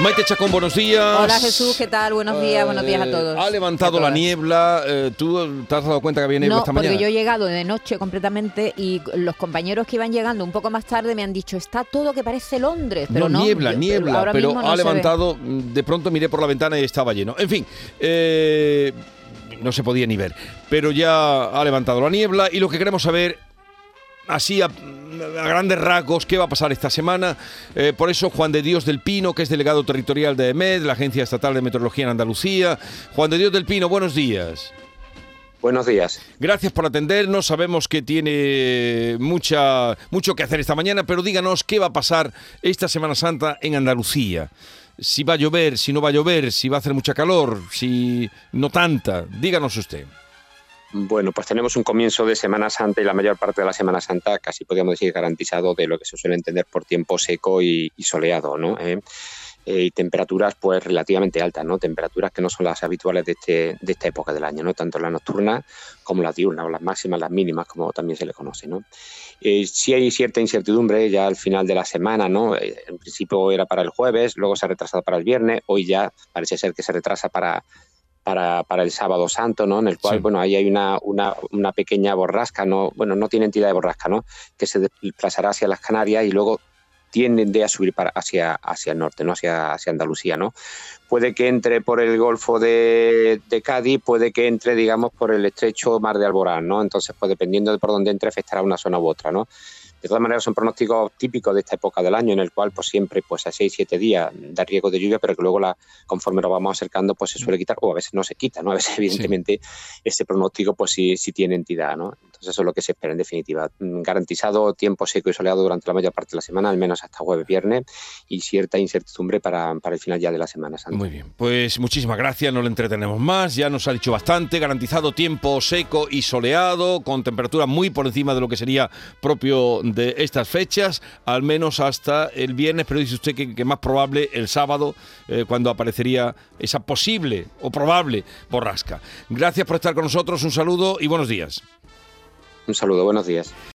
Maite Chacón, buenos días. Hola Jesús, ¿qué tal? Buenos días, buenos días a Eh, todos. Ha levantado la niebla. eh, ¿Tú te has dado cuenta que había niebla No, esta porque mañana? yo he llegado de noche completamente y los compañeros que iban llegando un poco más tarde me han dicho, está todo que parece Londres, pero no. niebla, yo- niebla, pero no ha ve. levantado. mm, De pronto miré por la ventana y estaba lleno. En fin, eh, no se podía ni ver. Pero ya ha levantado la niebla y lo que queremos saber. Así a, a grandes rasgos, ¿qué va a pasar esta semana? Eh, por eso Juan de Dios del Pino, que es delegado territorial de EMED, la Agencia Estatal de Meteorología en Andalucía. Juan de Dios del Pino, buenos días. Buenos días. Gracias por atendernos. Sabemos que tiene mucha, mucho que hacer esta mañana, pero díganos qué va a pasar esta Semana Santa en Andalucía. Si va a llover, si no va a llover, si va a hacer mucha calor, si no tanta. Díganos usted. Bueno, pues tenemos un comienzo de Semana Santa y la mayor parte de la Semana Santa casi podríamos decir garantizado de lo que se suele entender por tiempo seco y, soleado, ¿no? Eh, eh, y temperaturas pues relativamente altas, ¿no? Temperaturas que no son las habituales de, este, de esta época del año, ¿no? Tanto la nocturna como la diurna, o las máximas, las mínimas, como también se le conoce, ¿no? Eh, sí hay cierta incertidumbre ya al final de la semana, ¿no? Eh, en principio era para el jueves, luego se ha retrasado para el viernes, hoy ya parece ser que se retrasa para para, para el sábado santo, ¿no? En el cual, Sí. bueno, ahí hay una, una, una pequeña borrasca, ¿no? Bueno, no tiene entidad de borrasca, ¿no? Que se desplazará hacia las Canarias y luego tiende a subir para, hacia, hacia el norte, ¿no? Hacia, hacia Andalucía, ¿no? Puede que entre por el Golfo de, de Cádiz, puede que entre, digamos, por el estrecho Mar de Alborán, ¿no? Entonces, pues dependiendo de por dónde entre, afectará una zona u otra, ¿no? De todas maneras, son pronósticos típicos de esta época del año, en el cual, pues siempre, pues a 6-7 días da riesgo de lluvia, pero que luego, la, conforme nos vamos acercando, pues se suele quitar, o a veces no se quita, ¿no? A veces, evidentemente, ese pronóstico, pues sí, sí tiene entidad, ¿no? Entonces, eso es lo que se espera, en definitiva. Mm, Garantizado tiempo seco y soleado durante la mayor parte de la semana, al menos hasta jueves, viernes, y cierta incertidumbre para, para el final ya de la Semana. Muy bien, pues muchísimas gracias, no le entretenemos más, ya nos ha dicho bastante, garantizado tiempo seco y soleado, con temperaturas muy por encima de lo que sería propio de estas fechas, al menos hasta el viernes, pero dice usted que, que más probable el sábado, eh, cuando aparecería esa posible o probable borrasca. Gracias por estar con nosotros, un saludo y buenos días. Un saludo, buenos días.